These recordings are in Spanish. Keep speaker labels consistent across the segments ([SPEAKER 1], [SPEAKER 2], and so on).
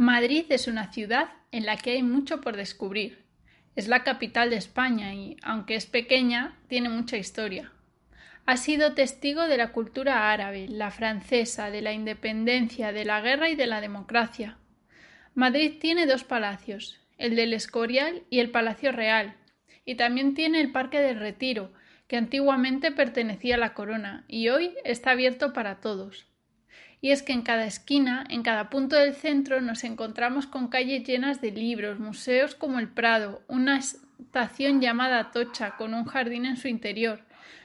[SPEAKER 1] Madrid es una ciudad en la que hay mucho por descubrir. Es la capital de España y, aunque es pequeña, tiene mucha historia. Ha sido testigo de la cultura árabe, la francesa, de la independencia, de la guerra y de la democracia. Madrid tiene dos palacios, el del Escorial y el Palacio Real, y también tiene el Parque del Retiro, que antiguamente pertenecía a la corona y hoy está abierto para todos y es que en cada esquina, en cada punto del centro, nos encontramos con calles llenas de libros, museos como el Prado, una estación llamada Tocha con un jardín en su interior,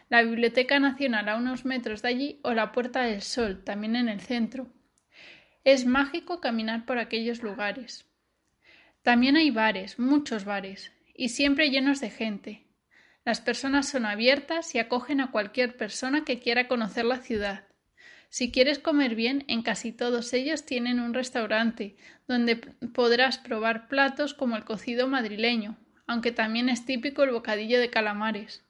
[SPEAKER 1] la Biblioteca Nacional a unos metros de allí o la Puerta del Sol, también en el centro. Es mágico caminar por aquellos lugares. También hay bares, muchos bares, y siempre llenos de gente. Las personas son abiertas y acogen a cualquier persona que quiera conocer la ciudad. Si quieres comer bien, en casi todos ellos tienen un restaurante, donde podrás probar platos como el cocido madrileño, aunque también es típico el bocadillo de calamares.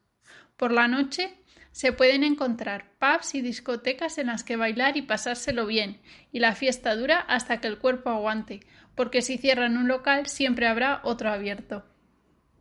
[SPEAKER 1] Por la noche se pueden encontrar pubs y discotecas en las que bailar y pasárselo bien, y la fiesta dura hasta que el cuerpo aguante, porque si cierran un local siempre habrá otro abierto.